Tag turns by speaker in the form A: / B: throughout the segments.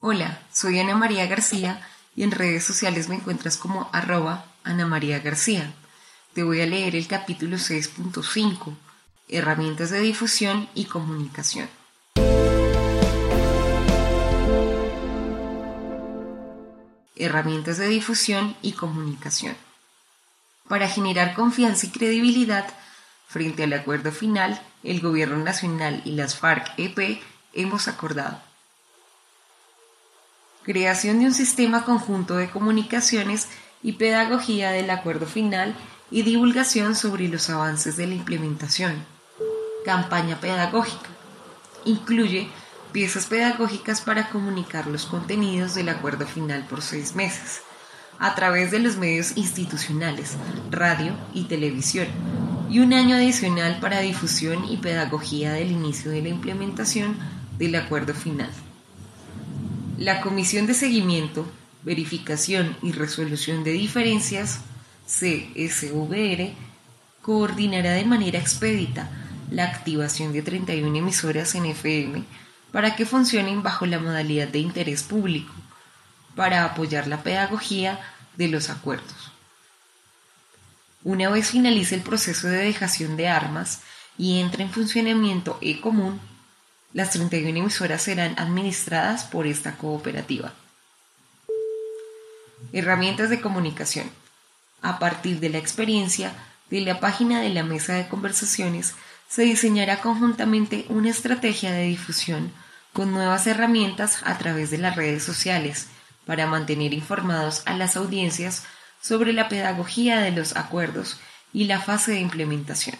A: Hola, soy Ana María García y en redes sociales me encuentras como arroba Ana María García. Te voy a leer el capítulo 6.5, Herramientas de difusión y comunicación. Herramientas de difusión y comunicación. Para generar confianza y credibilidad, frente al acuerdo final, el Gobierno Nacional y las FARC-EP hemos acordado creación de un sistema conjunto de comunicaciones y pedagogía del acuerdo final y divulgación sobre los avances de la implementación. Campaña pedagógica. Incluye piezas pedagógicas para comunicar los contenidos del acuerdo final por seis meses, a través de los medios institucionales, radio y televisión, y un año adicional para difusión y pedagogía del inicio de la implementación del acuerdo final. La Comisión de Seguimiento, Verificación y Resolución de Diferencias, CSVR, coordinará de manera expedita la activación de 31 emisoras en FM para que funcionen bajo la modalidad de interés público, para apoyar la pedagogía de los acuerdos. Una vez finalice el proceso de dejación de armas y entre en funcionamiento E-Común, las 31 emisoras serán administradas por esta cooperativa. Herramientas de comunicación. A partir de la experiencia de la página de la mesa de conversaciones, se diseñará conjuntamente una estrategia de difusión con nuevas herramientas a través de las redes sociales para mantener informados a las audiencias sobre la pedagogía de los acuerdos y la fase de implementación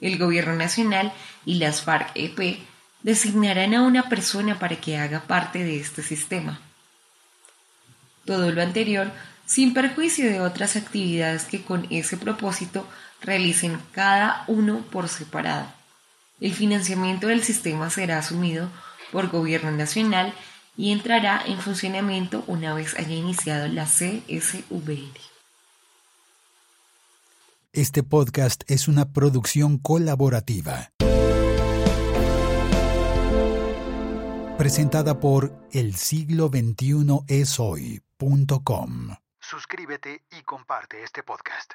A: el Gobierno Nacional y las FARC-EP designarán a una persona para que haga parte de este sistema. Todo lo anterior sin perjuicio de otras actividades que con ese propósito realicen cada uno por separado. El financiamiento del sistema será asumido por Gobierno Nacional y entrará en funcionamiento una vez haya iniciado la CSVR.
B: Este podcast es una producción colaborativa. Presentada por el siglo 21 es hoy.com. Suscríbete y comparte este podcast.